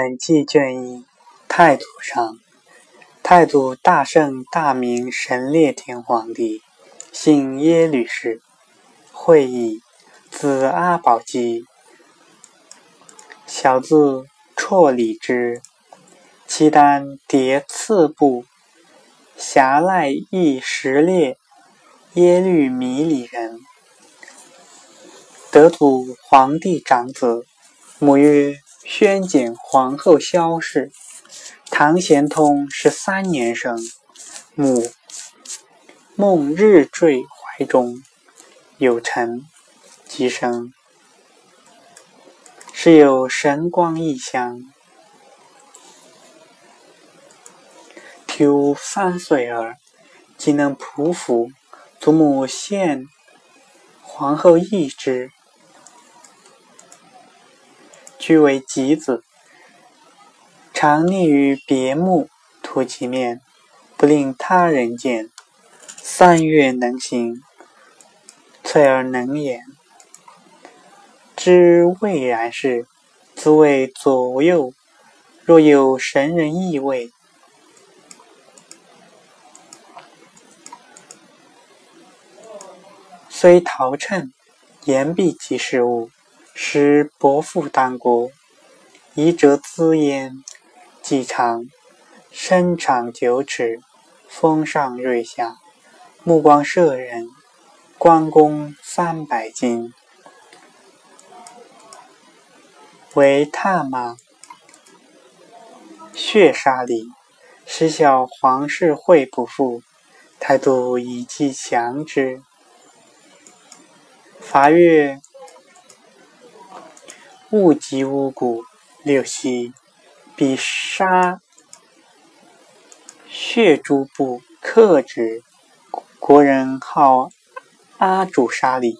本纪卷一，太祖上，太祖大圣大明神烈天皇帝，姓耶律氏，会意，字阿保机，小字绰里之，契丹迭次部狭赖翼石烈耶律米里人，得祖皇帝长子，母曰。宣简皇后萧氏，唐玄宗十三年生，母梦日坠怀中，有臣即生，时有神光异象。秋三岁儿，即能匍匐。祖母献皇后懿之。居为己子，常溺于别木涂其面，不令他人见。三月能行，翠而能言。知未然事，自谓左右若有神人异味，虽陶趁言必其事物。使伯父当国，遗折资焉，既长，身长九尺，峰上锐下，目光摄人，关公三百斤，为踏马，血杀礼，时小皇室会不复，太祖以计降之，伐越。物及五谷，六夕，比杀血诸部克之。国人号阿主沙里。